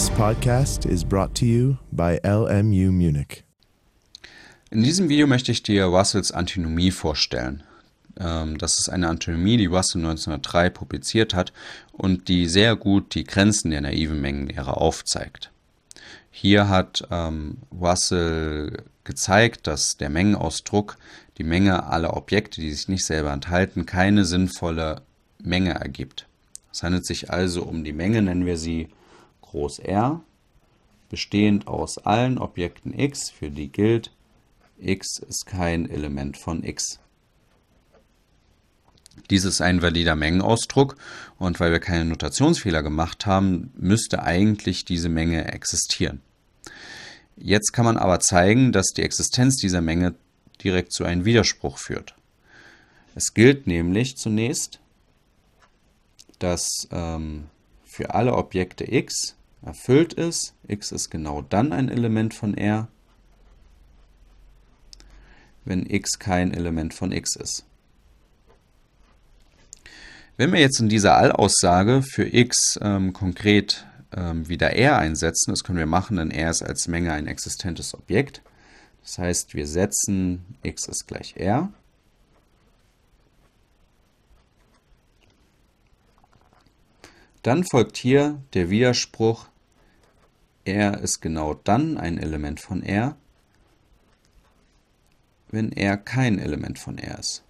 This podcast is brought to you by LMU Munich. In diesem Video möchte ich dir Russells Antinomie vorstellen. Ähm, das ist eine Antinomie, die Russell 1903 publiziert hat und die sehr gut die Grenzen der naiven Mengenlehre aufzeigt. Hier hat ähm, Russell gezeigt, dass der Mengenausdruck, die Menge aller Objekte, die sich nicht selber enthalten, keine sinnvolle Menge ergibt. Es handelt sich also um die Menge, nennen wir sie R, bestehend aus allen Objekten x, für die gilt, x ist kein Element von x. Dies ist ein valider Mengenausdruck und weil wir keine Notationsfehler gemacht haben, müsste eigentlich diese Menge existieren. Jetzt kann man aber zeigen, dass die Existenz dieser Menge direkt zu einem Widerspruch führt. Es gilt nämlich zunächst, dass ähm, für alle Objekte x erfüllt ist. x ist genau dann ein Element von R, wenn x kein Element von x ist. Wenn wir jetzt in dieser Allaussage für x ähm, konkret ähm, wieder R einsetzen, das können wir machen, denn R ist als Menge ein existentes Objekt. Das heißt, wir setzen x ist gleich R. Dann folgt hier der Widerspruch, R ist genau dann ein Element von R, wenn R kein Element von R ist.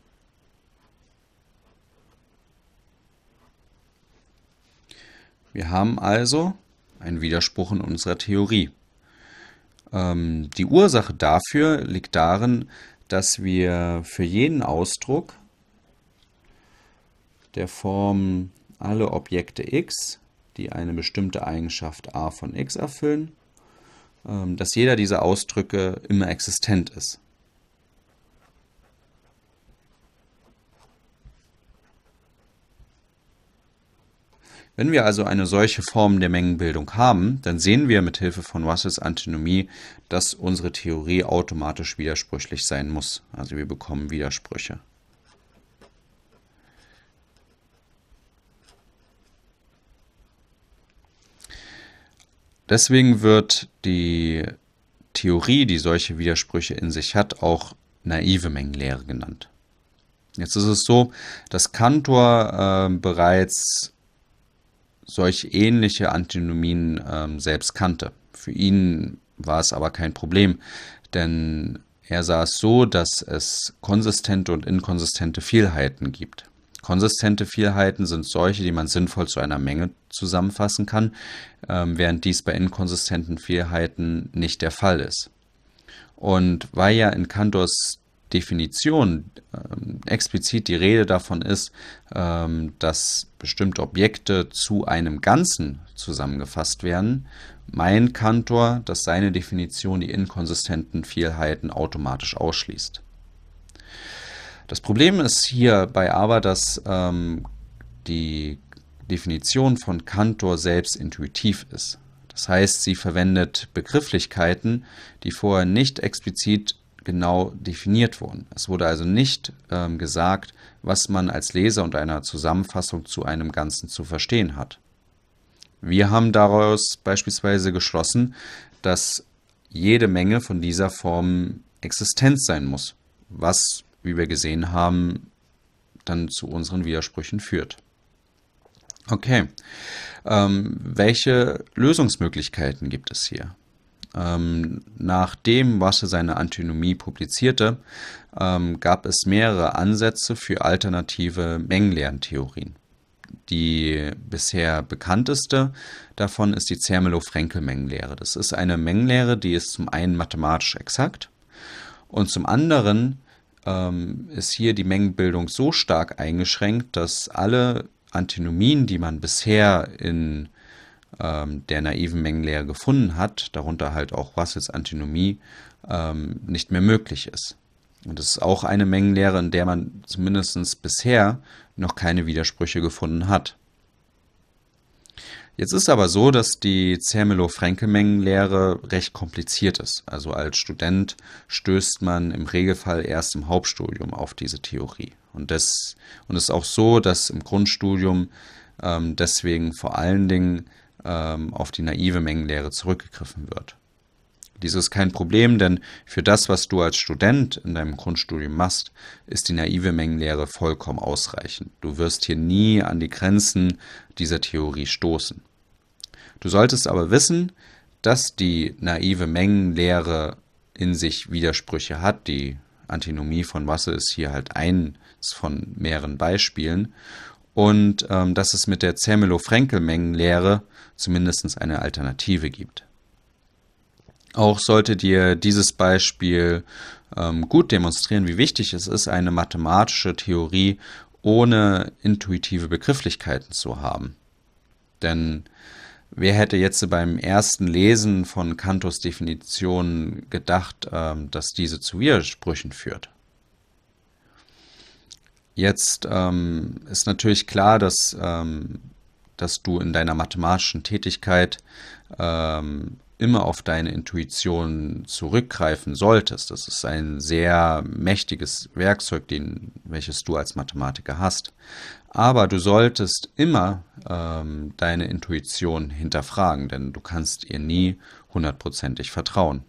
Wir haben also einen Widerspruch in unserer Theorie. Ähm, die Ursache dafür liegt darin, dass wir für jeden Ausdruck der Form alle Objekte x, die eine bestimmte Eigenschaft a von x erfüllen, ähm, dass jeder dieser Ausdrücke immer existent ist. Wenn wir also eine solche Form der Mengenbildung haben, dann sehen wir mit Hilfe von Russells Antinomie, dass unsere Theorie automatisch widersprüchlich sein muss. Also wir bekommen Widersprüche. Deswegen wird die Theorie, die solche Widersprüche in sich hat, auch naive Mengenlehre genannt. Jetzt ist es so, dass Cantor äh, bereits solche ähnliche Antinomien äh, selbst kannte. Für ihn war es aber kein Problem, denn er sah es so, dass es konsistente und inkonsistente Vielheiten gibt. Konsistente Vielheiten sind solche, die man sinnvoll zu einer Menge zusammenfassen kann, ähm, während dies bei inkonsistenten Vielheiten nicht der Fall ist. Und weil ja in Cantors Definition ähm, explizit die Rede davon ist, ähm, dass bestimmte Objekte zu einem Ganzen zusammengefasst werden, meint Cantor, dass seine Definition die inkonsistenten Vielheiten automatisch ausschließt. Das Problem ist hierbei aber, dass ähm, die Definition von Cantor selbst intuitiv ist. Das heißt, sie verwendet Begrifflichkeiten, die vorher nicht explizit genau definiert wurden. Es wurde also nicht ähm, gesagt, was man als Leser und einer Zusammenfassung zu einem Ganzen zu verstehen hat. Wir haben daraus beispielsweise geschlossen, dass jede Menge von dieser Form existent sein muss, was wie wir gesehen haben, dann zu unseren Widersprüchen führt. Okay, ähm, welche Lösungsmöglichkeiten gibt es hier? Ähm, nachdem Wasche seine Antinomie publizierte, ähm, gab es mehrere Ansätze für alternative Mengenlehrentheorien. Die bisher bekannteste davon ist die Zermelo-Frenkel-Mengenlehre. Das ist eine Mengenlehre, die ist zum einen mathematisch exakt und zum anderen ähm, ist hier die Mengenbildung so stark eingeschränkt, dass alle Antinomien, die man bisher in ähm, der naiven Mengenlehre gefunden hat, darunter halt auch Russells Antinomie, ähm, nicht mehr möglich ist. Und es ist auch eine Mengenlehre, in der man zumindest bisher noch keine Widersprüche gefunden hat. Jetzt ist aber so, dass die Zermelo-Frenkel-Mengenlehre recht kompliziert ist. Also als Student stößt man im Regelfall erst im Hauptstudium auf diese Theorie. Und, das, und es ist auch so, dass im Grundstudium ähm, deswegen vor allen Dingen ähm, auf die naive Mengenlehre zurückgegriffen wird. Dies ist kein Problem, denn für das, was du als Student in deinem Grundstudium machst, ist die naive Mengenlehre vollkommen ausreichend. Du wirst hier nie an die Grenzen dieser Theorie stoßen. Du solltest aber wissen, dass die naive Mengenlehre in sich Widersprüche hat. Die Antinomie von Masse ist hier halt eins von mehreren Beispielen. Und ähm, dass es mit der Zermelo-Frenkel-Mengenlehre zumindest eine Alternative gibt. Auch sollte dir dieses Beispiel ähm, gut demonstrieren, wie wichtig es ist, eine mathematische Theorie ohne intuitive Begrifflichkeiten zu haben. Denn wer hätte jetzt beim ersten Lesen von Cantos Definition gedacht, ähm, dass diese zu Widersprüchen führt? Jetzt ähm, ist natürlich klar, dass, ähm, dass du in deiner mathematischen Tätigkeit ähm, immer auf deine Intuition zurückgreifen solltest. Das ist ein sehr mächtiges Werkzeug, den, welches du als Mathematiker hast. Aber du solltest immer ähm, deine Intuition hinterfragen, denn du kannst ihr nie hundertprozentig vertrauen.